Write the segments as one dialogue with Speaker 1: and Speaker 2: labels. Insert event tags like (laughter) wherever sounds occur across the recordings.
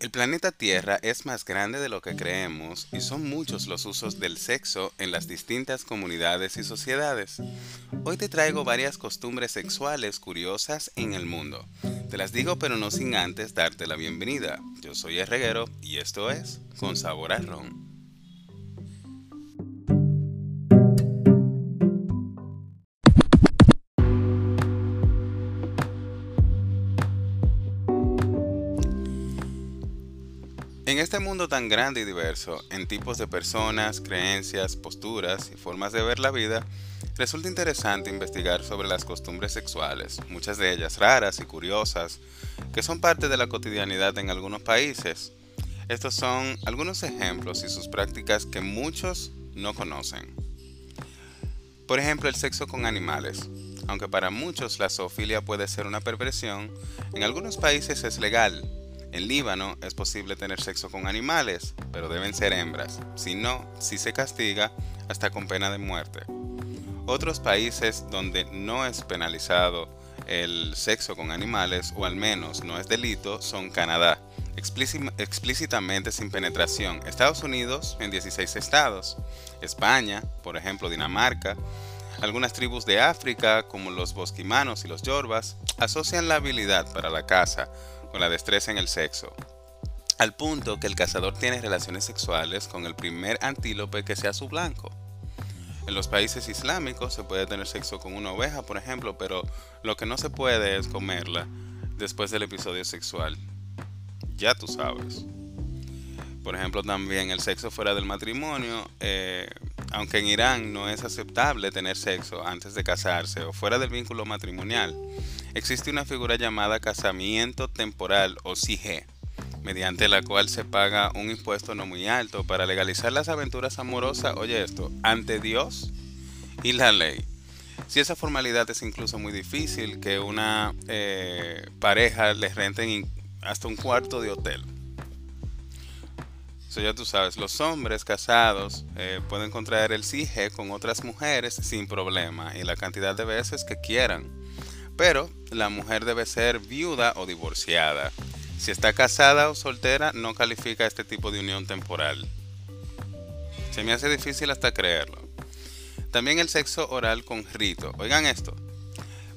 Speaker 1: El planeta Tierra es más grande de lo que creemos y son muchos los usos del sexo en las distintas comunidades y sociedades. Hoy te traigo varias costumbres sexuales curiosas en el mundo. Te las digo pero no sin antes darte la bienvenida. Yo soy el reguero y esto es Con Sabor a Ron. En este mundo tan grande y diverso, en tipos de personas, creencias, posturas y formas de ver la vida, resulta interesante investigar sobre las costumbres sexuales, muchas de ellas raras y curiosas, que son parte de la cotidianidad en algunos países. Estos son algunos ejemplos y sus prácticas que muchos no conocen. Por ejemplo, el sexo con animales. Aunque para muchos la zoofilia puede ser una perversión, en algunos países es legal en Líbano es posible tener sexo con animales, pero deben ser hembras. Si no, si se castiga hasta con pena de muerte. Otros países donde no es penalizado el sexo con animales, o al menos no es delito, son Canadá, explícitamente sin penetración, Estados Unidos en 16 estados, España, por ejemplo Dinamarca, algunas tribus de África, como los bosquimanos y los yorbas, asocian la habilidad para la caza con la destreza en el sexo, al punto que el cazador tiene relaciones sexuales con el primer antílope que sea su blanco. En los países islámicos se puede tener sexo con una oveja, por ejemplo, pero lo que no se puede es comerla después del episodio sexual. Ya tú sabes. Por ejemplo, también el sexo fuera del matrimonio, eh, aunque en Irán no es aceptable tener sexo antes de casarse o fuera del vínculo matrimonial, existe una figura llamada casamiento temporal o CIG, mediante la cual se paga un impuesto no muy alto para legalizar las aventuras amorosas, oye esto, ante Dios y la ley. Si esa formalidad es incluso muy difícil, que una eh, pareja les renten hasta un cuarto de hotel. Eso ya tú sabes, los hombres casados eh, pueden contraer el CIG con otras mujeres sin problema y la cantidad de veces que quieran pero la mujer debe ser viuda o divorciada. Si está casada o soltera, no califica este tipo de unión temporal. Se me hace difícil hasta creerlo. También el sexo oral con rito. Oigan esto.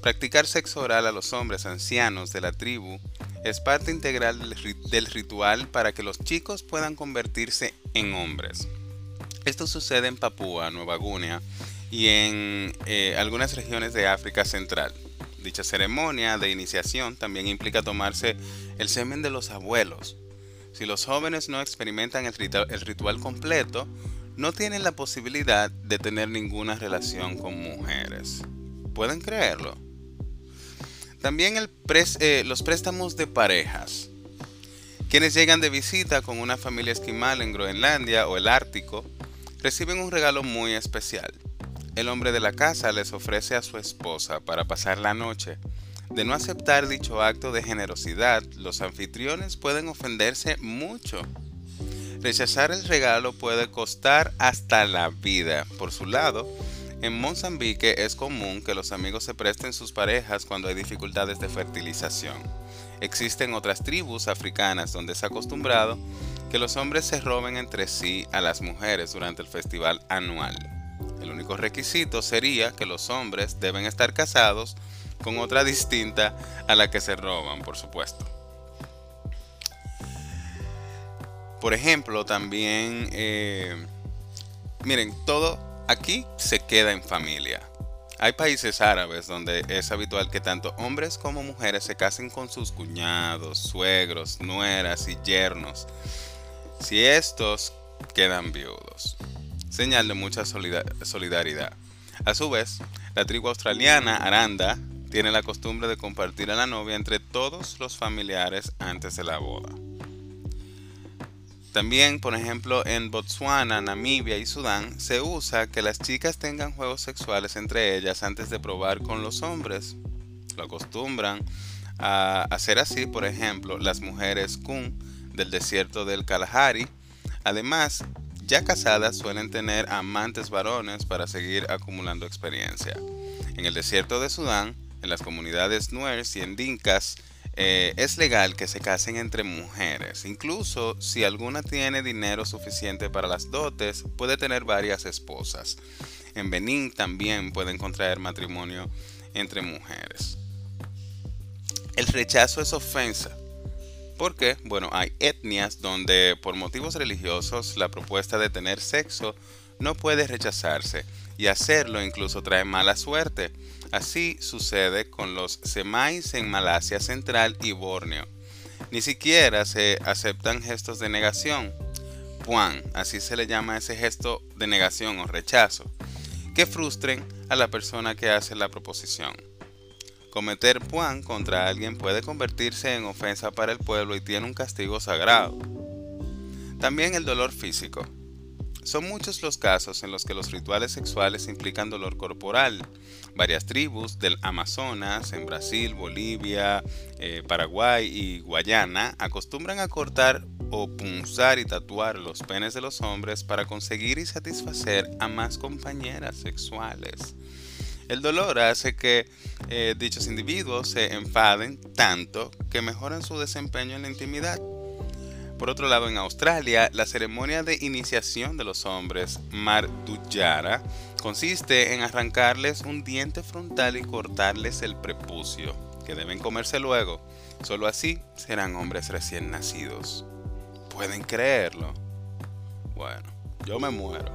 Speaker 1: Practicar sexo oral a los hombres ancianos de la tribu es parte integral del ritual para que los chicos puedan convertirse en hombres. Esto sucede en Papúa, Nueva Guinea y en eh, algunas regiones de África Central. Dicha ceremonia de iniciación también implica tomarse el semen de los abuelos. Si los jóvenes no experimentan el, ritual, completo, no tienen la posibilidad de tener ninguna relación con mujeres. ¿Pueden creerlo? También eh, los préstamos de parejas. Quienes llegan de visita con una familia esquimal en Groenlandia o el Ártico reciben un regalo muy especial el hombre de la casa les ofrece a su esposa para pasar la noche. De no aceptar dicho acto de generosidad, los anfitriones pueden ofenderse mucho. Rechazar el regalo puede costar hasta la vida. Por su lado, en Mozambique es común que los amigos se presten sus parejas cuando hay dificultades de fertilización. Existen otras tribus africanas donde es acostumbrado que los hombres se roben entre sí a las mujeres durante el festival anual. El único requisito sería que los hombres deben estar casados con otra distinta a la que se roban, por supuesto. Por ejemplo, también, eh, miren, todo aquí se queda en familia. Hay países árabes donde es habitual que tanto hombres como mujeres se casen con sus cuñados, suegros, nueras y yernos, si estos quedan viudos señal de mucha solidaridad. A su vez, la tribu australiana Aranda tiene la costumbre de compartir a la novia entre todos los familiares antes de la boda. También, por ejemplo, en Botswana, Namibia y Sudán se usa que las chicas tengan juegos sexuales entre ellas antes de probar con los hombres. Lo acostumbran a hacer así, por ejemplo, las mujeres Kun del desierto del Kalahari. Además, ya casadas suelen tener amantes varones para seguir acumulando experiencia. En el desierto de Sudán, en las comunidades Nuers y en Dinkas, eh, es legal que se casen entre mujeres. Incluso si alguna tiene dinero suficiente para las dotes, puede tener varias esposas. En Benín también pueden contraer matrimonio entre mujeres. El rechazo es ofensa. Porque, bueno, hay etnias donde por motivos religiosos la propuesta de tener sexo no puede rechazarse y hacerlo incluso trae mala suerte. Así sucede con los semáis en Malasia Central y Borneo. Ni siquiera se aceptan gestos de negación. Puan, así se le llama ese gesto de negación o rechazo, que frustren a la persona que hace la proposición. Cometer puan contra alguien puede convertirse en ofensa para el pueblo y tiene un castigo sagrado. También el dolor físico. Son muchos los casos en los que los rituales sexuales implican dolor corporal. Varias tribus del Amazonas, en Brasil, Bolivia, eh, Paraguay y Guayana acostumbran a cortar o punzar y tatuar los penes de los hombres para conseguir y satisfacer a más compañeras sexuales. El dolor hace que eh, dichos individuos se enfaden tanto que mejoran su desempeño en la intimidad. Por otro lado, en Australia, la ceremonia de iniciación de los hombres, Mardujara, consiste en arrancarles un diente frontal y cortarles el prepucio, que deben comerse luego. Solo así serán hombres recién nacidos. ¿Pueden creerlo? Bueno, yo me muero.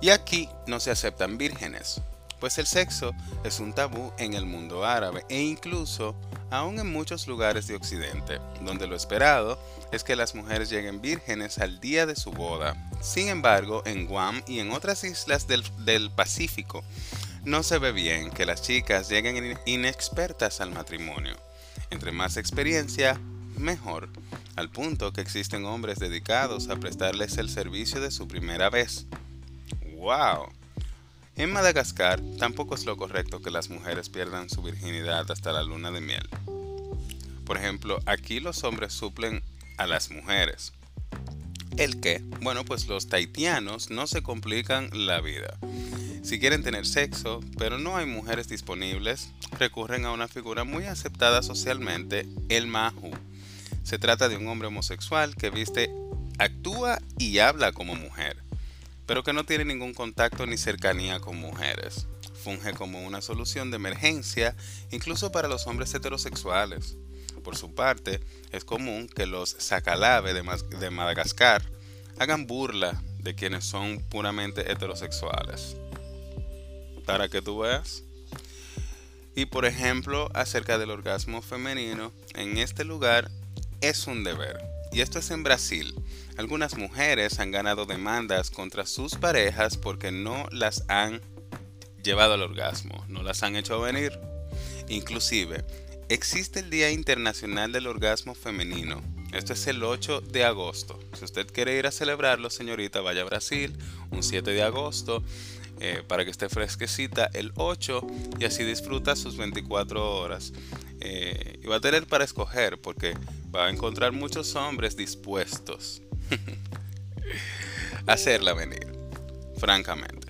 Speaker 1: Y aquí no se aceptan vírgenes, pues el sexo es un tabú en el mundo árabe e incluso aún en muchos lugares de Occidente, donde lo esperado es que las mujeres lleguen vírgenes al día de su boda. Sin embargo, en Guam y en otras islas del, Pacífico, no se ve bien que las chicas lleguen inexpertas al matrimonio. Entre más experiencia, mejor, al punto que existen hombres dedicados a prestarles el servicio de su primera vez. ¡Wow! En Madagascar tampoco es lo correcto que las mujeres pierdan su virginidad hasta la luna de miel. Por ejemplo, aquí los hombres suplen a las mujeres. ¿El qué? Bueno, pues los taitianos no se complican la vida. Si quieren tener sexo, pero no hay mujeres disponibles, recurren a una figura muy aceptada socialmente, el mahu. Se trata de un hombre homosexual que viste, actúa y habla como mujer pero que no tiene ningún contacto ni cercanía con mujeres. Funge como una solución de emergencia incluso para los hombres heterosexuales. Por su parte, es común que los sacalabe de, Madagascar hagan burla de quienes son puramente heterosexuales. Para que tú veas. Y por ejemplo, acerca del orgasmo femenino, en este lugar es un deber. Y esto es en Brasil. Algunas mujeres han ganado demandas contra sus parejas porque no las han llevado al orgasmo, no las han hecho venir. Inclusive, existe el Día Internacional del Orgasmo Femenino. Esto es el 8 de agosto. Si usted quiere ir a celebrarlo, señorita, vaya a Brasil un 7 de agosto eh, para que esté fresquecita el 8 y así disfruta sus 24 horas. Eh, y va a tener para escoger porque va a encontrar muchos hombres dispuestos (laughs) a hacerla venir, francamente.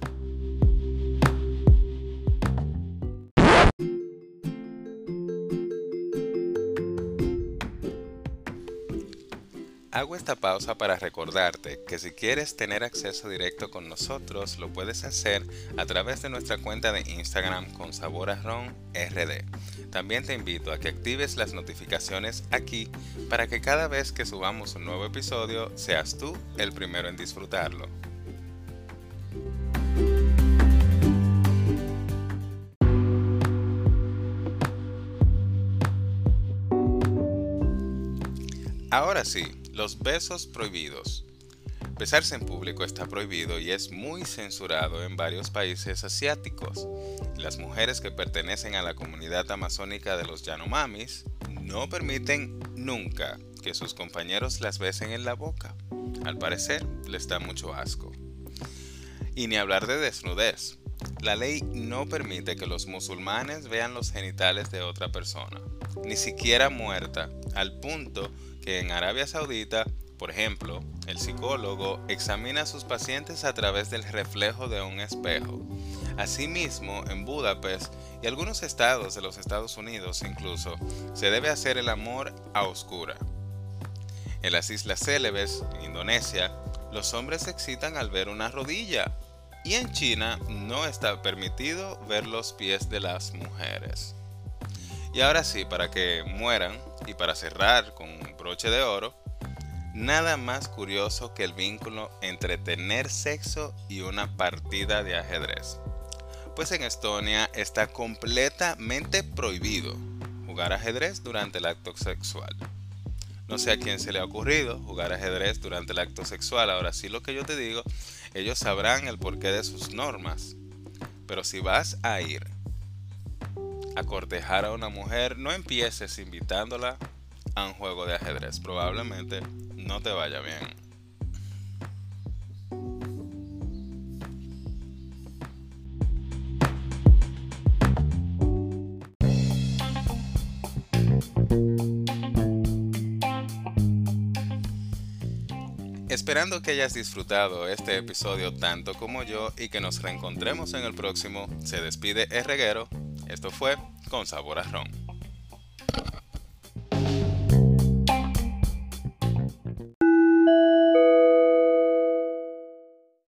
Speaker 1: Hago esta pausa para recordarte que si quieres tener acceso directo con nosotros, lo puedes hacer a través de nuestra cuenta de Instagram con sabor RD. También te invito a que actives las notificaciones aquí para que cada vez que subamos un nuevo episodio seas tú el primero en disfrutarlo. Ahora sí, los besos prohibidos. Besarse en público está prohibido y es muy censurado en varios países asiáticos. Las mujeres que pertenecen a la comunidad amazónica de los Yanomamis no permiten nunca que sus compañeros las besen en la boca. Al parecer, les da mucho asco. Y ni hablar de desnudez. La ley no permite que los musulmanes vean los genitales de otra persona, ni siquiera muerta, al punto que en Arabia Saudita, por ejemplo, el psicólogo examina a sus pacientes a través del reflejo de un espejo. Asimismo, en Budapest y algunos estados de los Estados Unidos incluso, se debe hacer el amor a oscura. En las Islas Célebes, Indonesia, los hombres se excitan al ver una rodilla. Y en China no está permitido ver los pies de las mujeres. Y ahora sí, para que mueran y para cerrar con un broche de oro, nada más curioso que el vínculo entre tener sexo y una partida de ajedrez. Pues en Estonia está completamente prohibido jugar ajedrez durante el acto sexual. No sé a quién se le ha ocurrido jugar ajedrez durante el acto sexual. Ahora sí lo que yo te digo, ellos sabrán el porqué de sus normas. Pero si vas a ir a cortejar a una mujer, no empieces invitándola a un juego de ajedrez. Probablemente no te vaya bien. Esperando que hayas disfrutado este episodio tanto como yo y que nos reencontremos en el próximo, se despide el reguero. Esto fue Con Sabor a Ron.